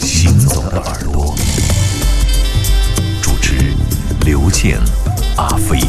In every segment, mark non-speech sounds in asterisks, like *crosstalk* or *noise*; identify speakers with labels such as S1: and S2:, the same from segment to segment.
S1: 行走的耳朵，主持刘健、阿飞。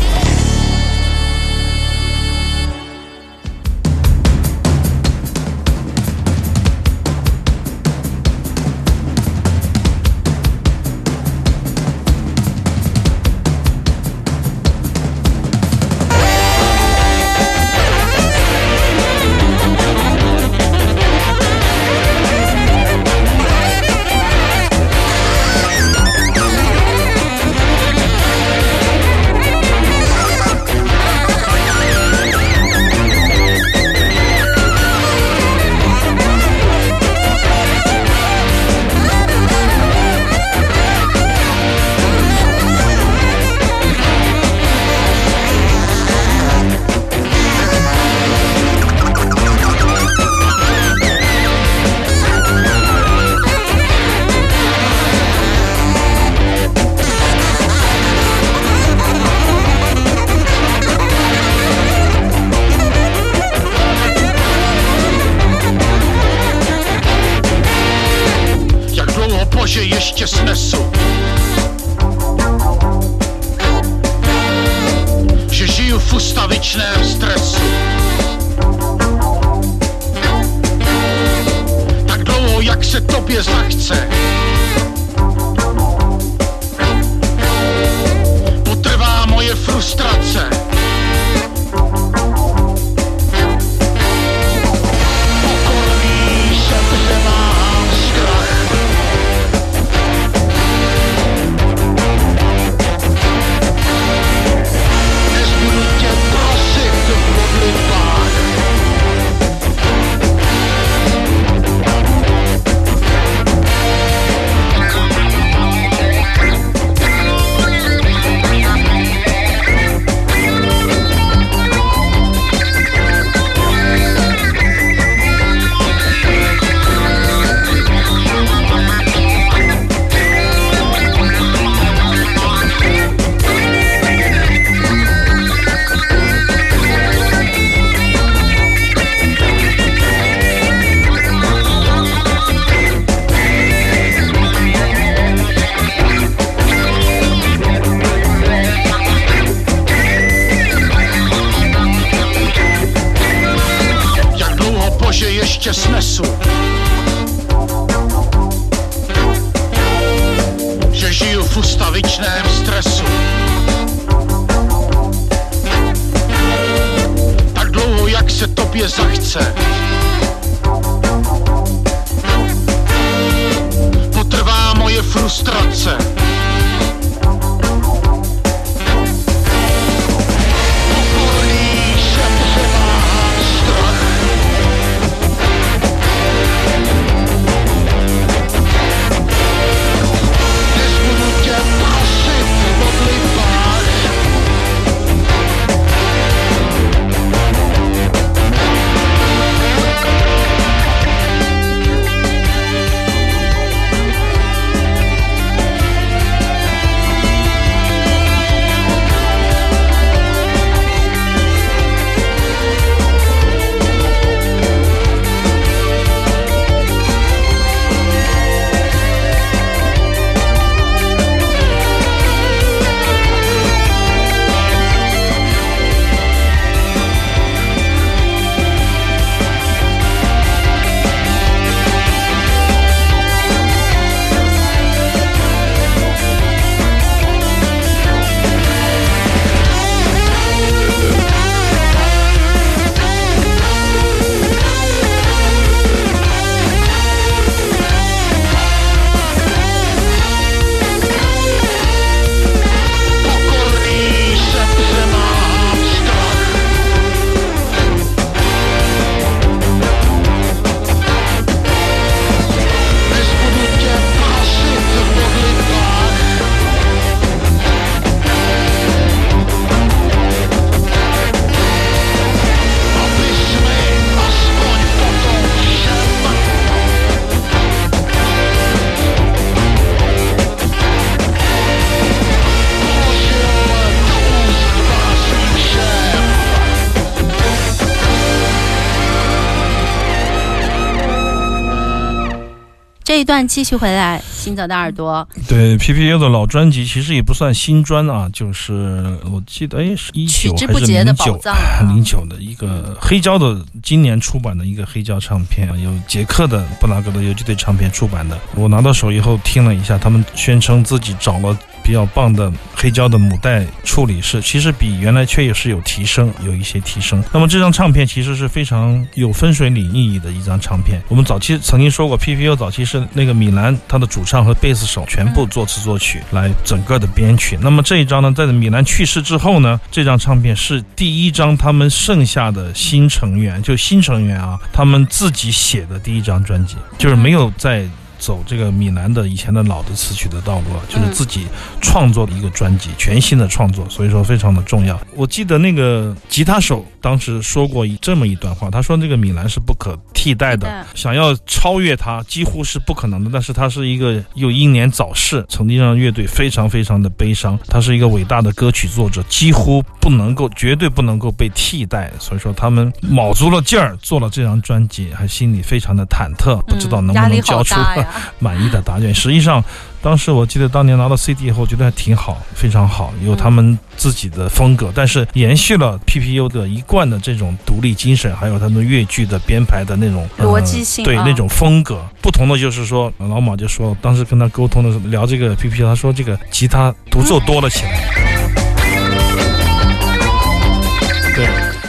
S2: 一段继续回来，行走的耳朵，
S3: 对 PPU 的老专辑其实也不算新专啊，就是我记得哎是一九还是零九
S2: 啊 *laughs*
S3: 零九的一个黑胶的今年出版的一个黑胶唱片，有捷克的布拉格的游击队唱片出版的。我拿到手以后听了一下，他们宣称自己找了。比较棒的黑胶的母带处理是，其实比原来确也是有提升，有一些提升。那么这张唱片其实是非常有分水岭意义的一张唱片。我们早期曾经说过，PPU 早期是那个米兰他的主唱和贝斯手全部作词作曲来整个的编曲。那么这一张呢，在米兰去世之后呢，这张唱片是第一张他们剩下的新成员，就新成员啊，他们自己写的第一张专辑，就是没有在。走这个米兰的以前的老的词曲的道路了，就是自己创作的一个专辑，全新的创作，所以说非常的重要。我记得那个吉他手当时说过一这么一段话，他说这个米兰是不可替代的，想要超越他几乎是不可能的。但是他是一个又英年早逝，曾经让乐队非常非常的悲伤。他是一个伟大的歌曲作者，几乎不能够，绝对不能够被替代。所以说他们卯足了劲儿做了这张专辑，还心里非常的忐忑，不知道能不能交出。*laughs* 满意的答卷。实际上，当时我记得当年拿到 CD 以后，觉得还挺好，非常好，有他们自己的风格，但是延续了 PPU 的一贯的这种独立精神，还有他们乐剧的编排的那种
S2: 逻辑性，
S3: 对那种风格。不同的就是说，老马就说，当时跟他沟通的时候聊这个 PPU，他说这个吉他独奏多了起来。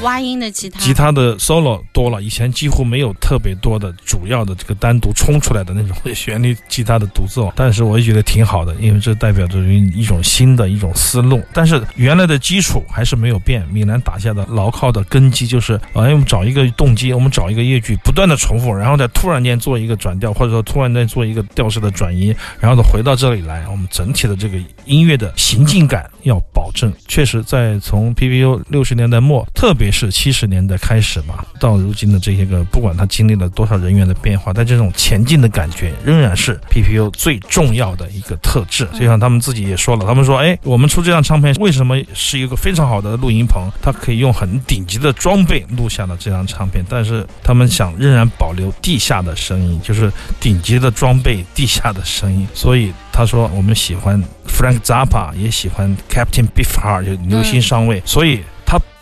S2: 挖音的吉他，
S3: 吉他的 solo 多了，以前几乎没有特别多的主要的这个单独冲出来的那种 *laughs* 旋律吉他的独奏，但是我也觉得挺好的，因为这代表着一种新的一种思路。但是原来的基础还是没有变，米兰打下的牢靠的根基就是，哎，我们找一个动机，我们找一个乐句，不断的重复，然后再突然间做一个转调，或者说突然间做一个调式的转移，然后再回到这里来，我们整体的这个音乐的行进感要保证。确实，在从 PPU 六十年代末，特别。是七十年代开始吧，到如今的这些个，不管它经历了多少人员的变化，但这种前进的感觉仍然是 PPU 最重要的一个特质。就像他们自己也说了，他们说，哎，我们出这张唱片为什么是一个非常好的录音棚？它可以用很顶级的装备录下了这张唱片，但是他们想仍然保留地下的声音，就是顶级的装备，地下的声音。所以他说，我们喜欢 Frank Zappa，也喜欢 Captain Beefheart，就牛心上尉。所以。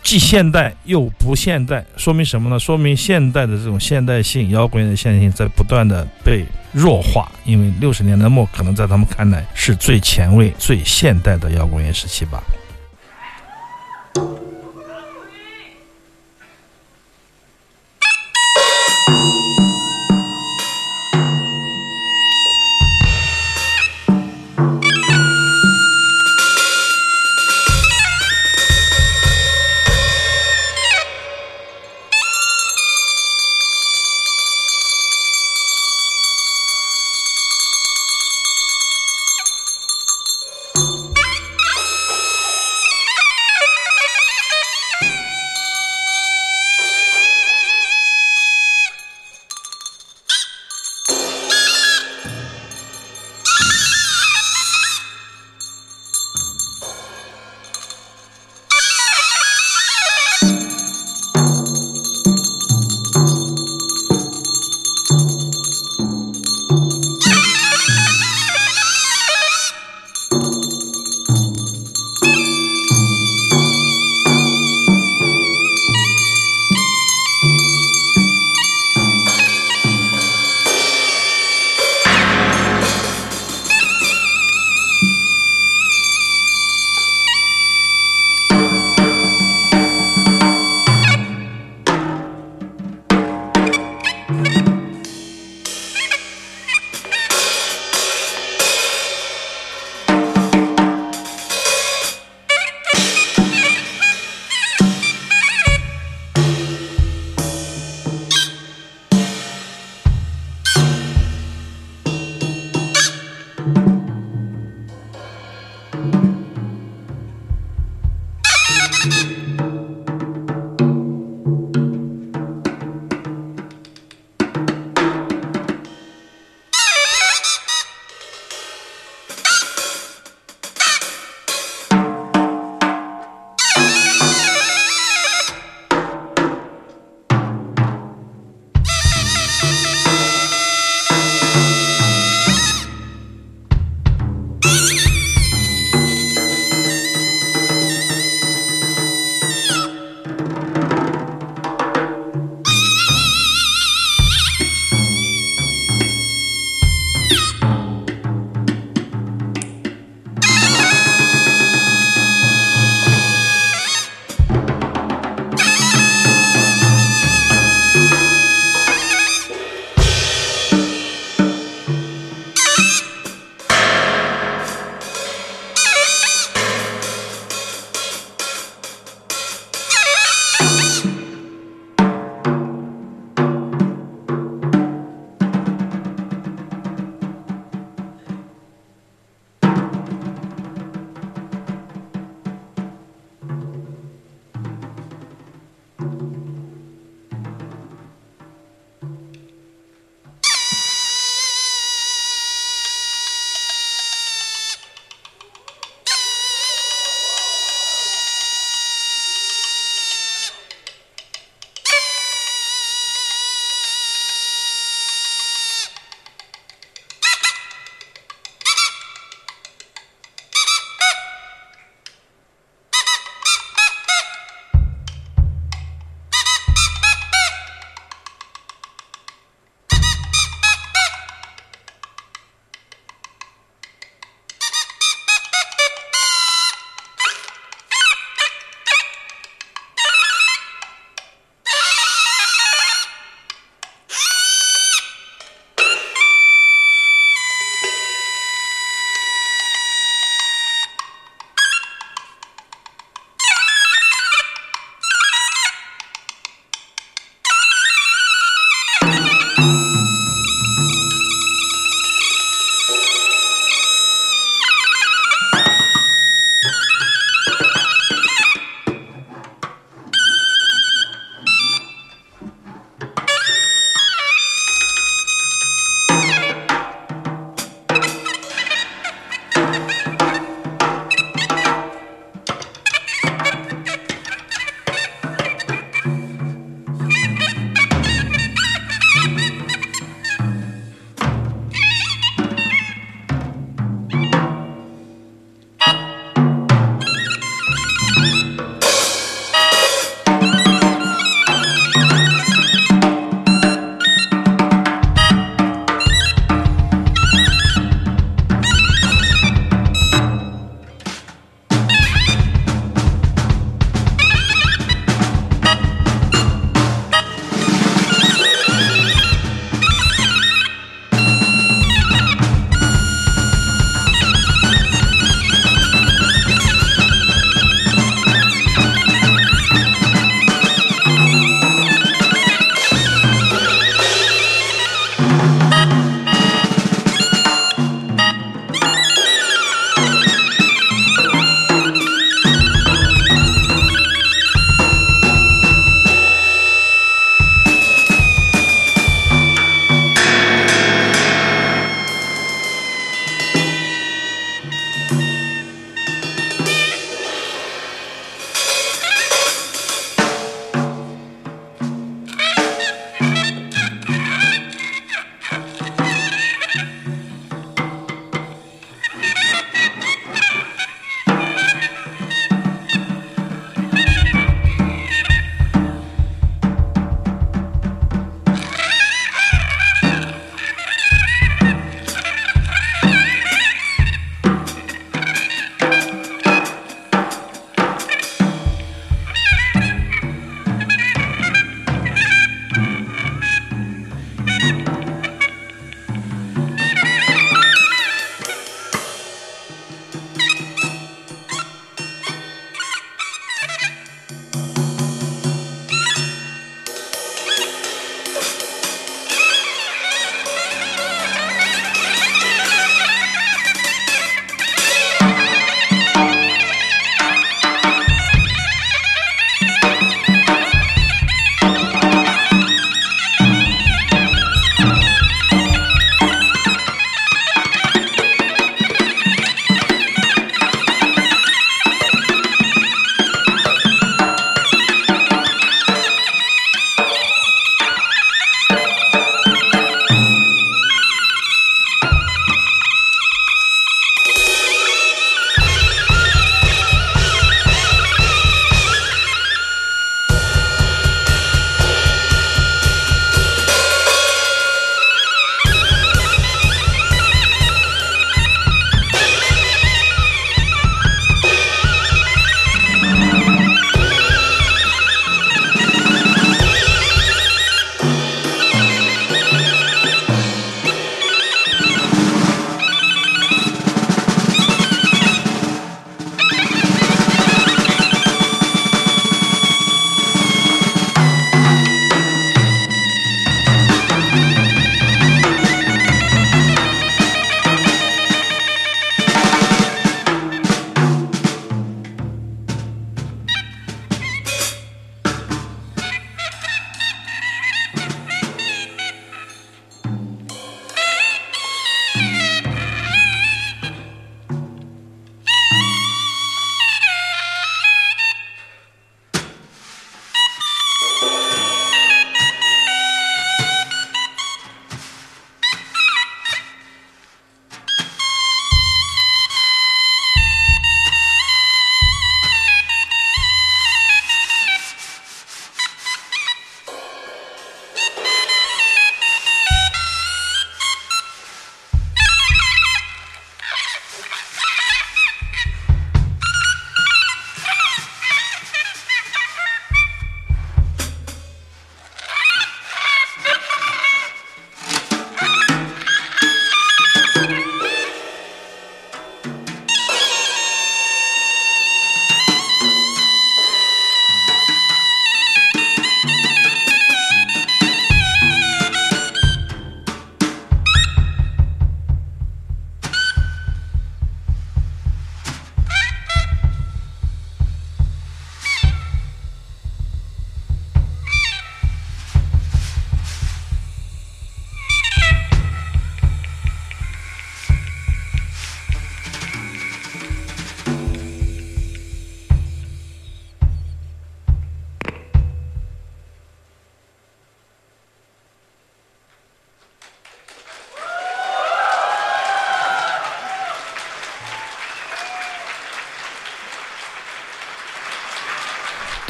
S3: 既现代又不现代，说明什么呢？说明现代的这种现代性、摇滚的现代性在不断的被弱化。因为六十年代末可能在他们看来是最前卫、最现代的摇滚乐时期吧。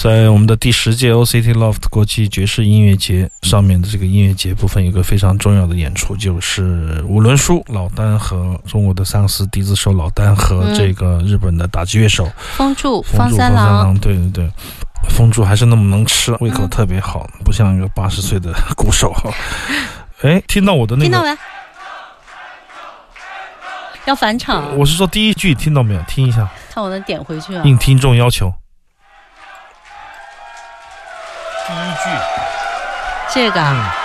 S3: 在我们的第十届 OCT Loft 国际爵士音乐节上面的这个音乐节部分，有个非常重要的演出，就是五轮书老丹和中国的萨克斯笛子手老丹和
S2: 嗯
S3: 这个日本的打击乐手
S2: 风柱、
S3: 风柱
S2: 方三郎，
S3: 郎，对对对。风柱还是那么能吃，胃口特别好，不像一个八十岁的 *laughs* 鼓手。哎，听到我的那个，
S2: 听到没？要返场，
S3: 我是说第一句听到没有？听一下，
S2: 看我能点回去啊。
S3: 应听众要求。句，
S2: 这个啊，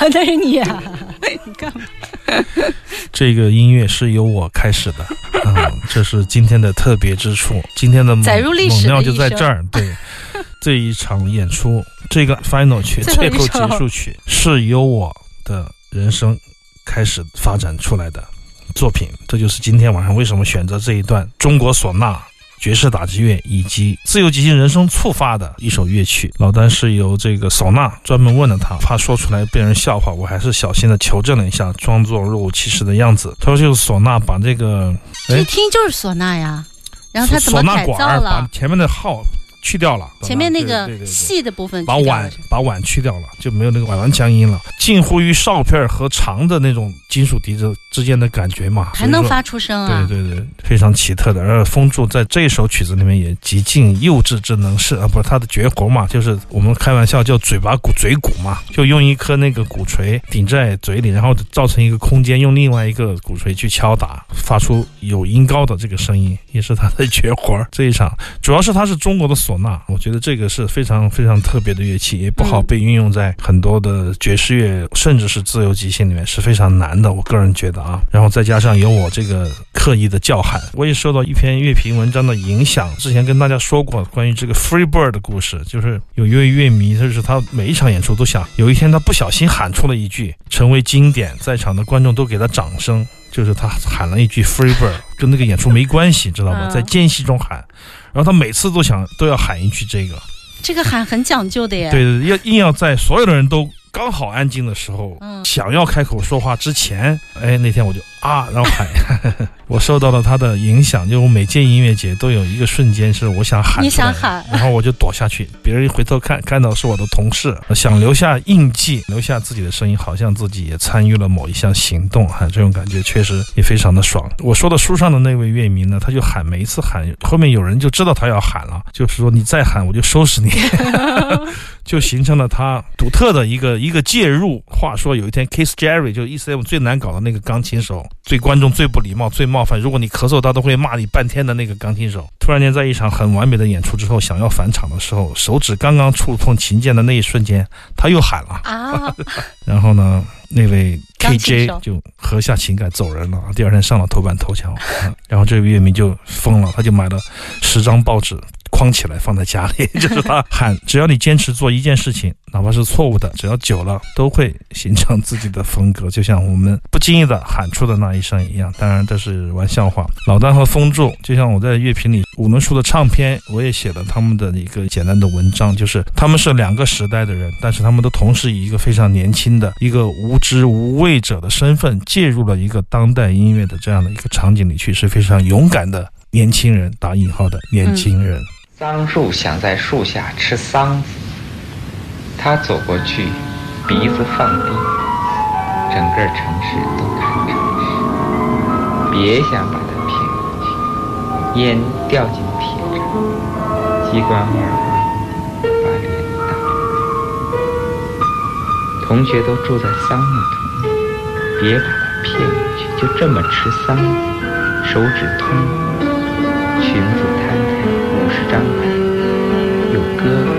S2: *laughs* 那是你啊！*laughs* 你干嘛？*laughs*
S3: 这个音乐是由我开始的，嗯，这是今天的特别之处。今天的猛
S2: 载入历史
S3: 猛料就在这儿。对，这一场演出，这个 final 曲
S2: 最后
S3: 结束曲是由我的人生开始发展出来的作品。这就是今天晚上为什么选择这一段中国唢呐。爵士打击乐以及自由即兴人生触发的一首乐曲，老丹是由这个唢呐专门问了他，怕说出来被人笑话，我还是小心的求证了一下，装作若无其事的样子。他说就是唢呐把这个哎
S2: 一听就是唢呐呀。然后他怎么改造
S3: 了把
S2: 了？
S3: 前面的号去掉了，
S2: 前面那个细的部分
S3: 把碗把碗去掉了，就没有那个碗碗腔音了，近乎于哨片儿和长的那种金属笛子之间的感觉嘛，
S2: 还能发出声啊！
S3: 对对对，非常奇特的。而风柱在这首曲子里面也极尽幼稚之能事啊，不是他的绝活嘛，就是我们开玩笑叫嘴巴鼓嘴鼓嘛，就用一颗那个鼓槌顶在嘴里，然后造成一个空间，用另外一个鼓槌去敲打，发出有音高的这个声音，也是他的绝活。这一场主要是他是中国的唢呐，我觉得这个是非常非常特别的乐器，也不好
S2: 嗯
S3: 被运用在很多的爵士乐甚至是自由即兴里面是非常难的。我个人觉得啊，然后再加上有我这个刻意的叫喊，我也受到一篇乐评文章的影响。之前跟大家说过关于这个 Free Bird 的故事，就是有一位乐迷，就是他每一场演出都想有一天他不小心喊出了一句，成为经典，在场的观众都给他掌声。就是他喊了一句 “free bird”，跟那个演出没关系，知道吗？
S2: 嗯
S3: 在间隙中喊，然后他每次都想都要喊一句这个，
S2: 这个喊很讲究的耶。
S3: 对对，对要硬要在所有的人都刚好安静的时候，
S2: 嗯
S3: 想要开口说话之前，哎，那天我就啊，然后喊，*laughs* 我受到了他的影响，就我每届音乐节都有一个瞬间是我想喊，
S2: 你想喊
S3: 然后我就躲下去，别人一回头看，看到是我的同事，想留下印记，留下自己的声音，好像自己也参与了某一项行动，哈，这种感觉确实也非常的爽。我说的书上的那位乐迷呢，他就喊，每一次喊，后面有人就知道他要喊了，就是说你再喊我就收拾你。*laughs* 就形成了他独特的一个一个介入。话说有一天，Kiss Jerry 就 ECM 最难搞的那个钢琴手，最观众最不礼貌、最冒犯，如果你咳嗽，他都会骂你半天的那个钢琴手，突然间在一场很完美的演出之后，想要返场的时候，手指刚刚触碰琴键的那一瞬间，他又喊了，
S2: 啊，
S3: 然后呢，那位
S2: 钢琴手
S3: KJ 就喝下情感走人了，第二天上了头版头条，啊然后这位乐迷就疯了，他就买了十张报纸。框起来放在家里，*laughs* 就是他喊，只要你坚持做一件事情，哪怕是错误的，只要久了都会形成自己的风格，就像我们不经意的喊出的那一声一样。当然这是玩笑话。老丹和风柱，就像我在乐评里五轮叔的唱片，我也写了他们的一个简单的文章，就是他们是两个时代的人，但是他们都同时以一个非常年轻的一个无知无畏者的身份，介入了一个当代音乐的这样的一个场景里去，是非常勇敢的年轻人，打引号的年轻人。
S4: 桑树想在树下吃桑子，他走过去，鼻子放低，整个城市都看城市。别想把它骗过去，烟掉进铁闸，机关二把脸打。同学都住在桑木桶里，别把它骗过去，就这么吃桑子，手指通红，裙子。张牌，有哥哥，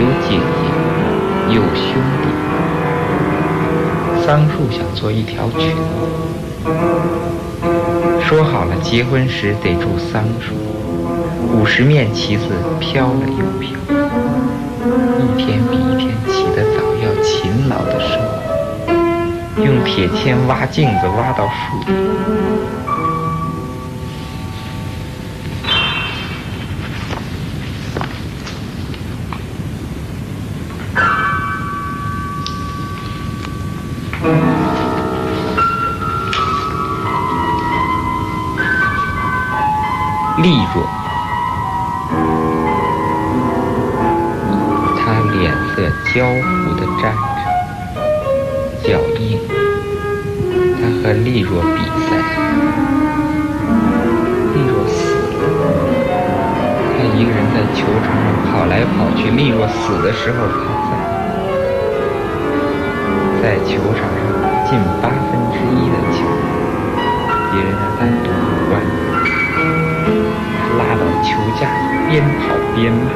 S4: 有姐姐，有兄弟。桑树想做一条裙子，说好了结婚时得住桑树。五十面旗子飘了又飘，一天比一天起得早，要勤劳的生活，用铁钎挖镜子挖到树底。利若，他脸色焦糊地站着，脚硬。他和利若比赛，利若死了。他一个人在球场上跑来跑去。利若死的时候他在，在球场上近八分之一的球，别人的单独管。球架边跑边骂。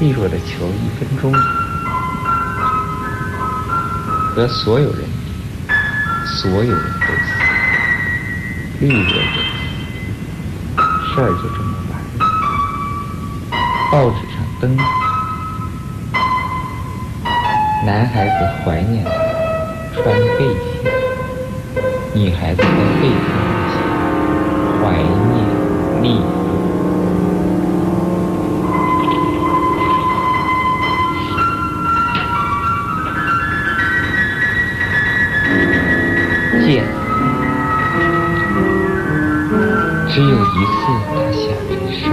S4: 利落的球一分钟和所有人，所有人都死，利落的事儿就这么完了。报纸上登。男孩子怀念他，穿背心；女孩子在背上写怀念丽若。剑，只有一次他想这事儿，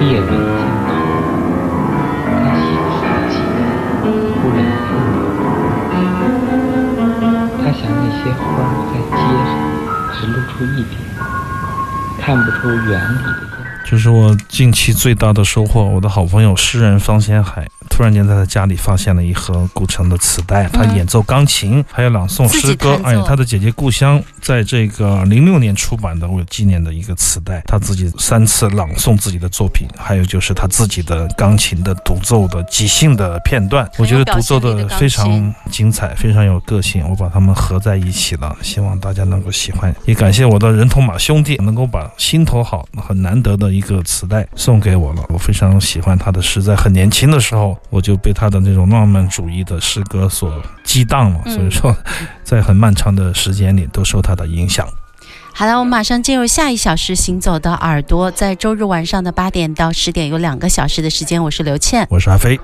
S4: 列为镜头。他写自己，忽然愤怒。他想那些花在街上只露出一点，看不出原理的样子。
S3: 这是我近期最大的收获。我的好朋友诗人方先海突然间在他家里发现了一盒古城的磁带，他演奏钢琴，还有朗诵诗歌哎，他的姐姐故乡在这个零六年出版的，我有纪念的一个磁带，他自己三次朗诵自己的作品，还有就是他自己的钢琴的独奏的即兴的片段，我觉得独奏的非常精彩，非常有个性。我把它们合在一起了，希望大家能够喜欢。也感谢我的人头马兄弟能够把心头好很难得的一个磁带送给我了。我非常喜欢他的诗，在很年轻的时候我就被他的那种浪漫主义的诗歌所激荡了，所以说 *laughs* 在很漫长的时间里都受他的影响。
S2: 好了，我们马上进入下一小时行走的耳朵，在周日晚上的八点到十点有两个小时的时间，我是刘倩。
S3: 我是阿飞。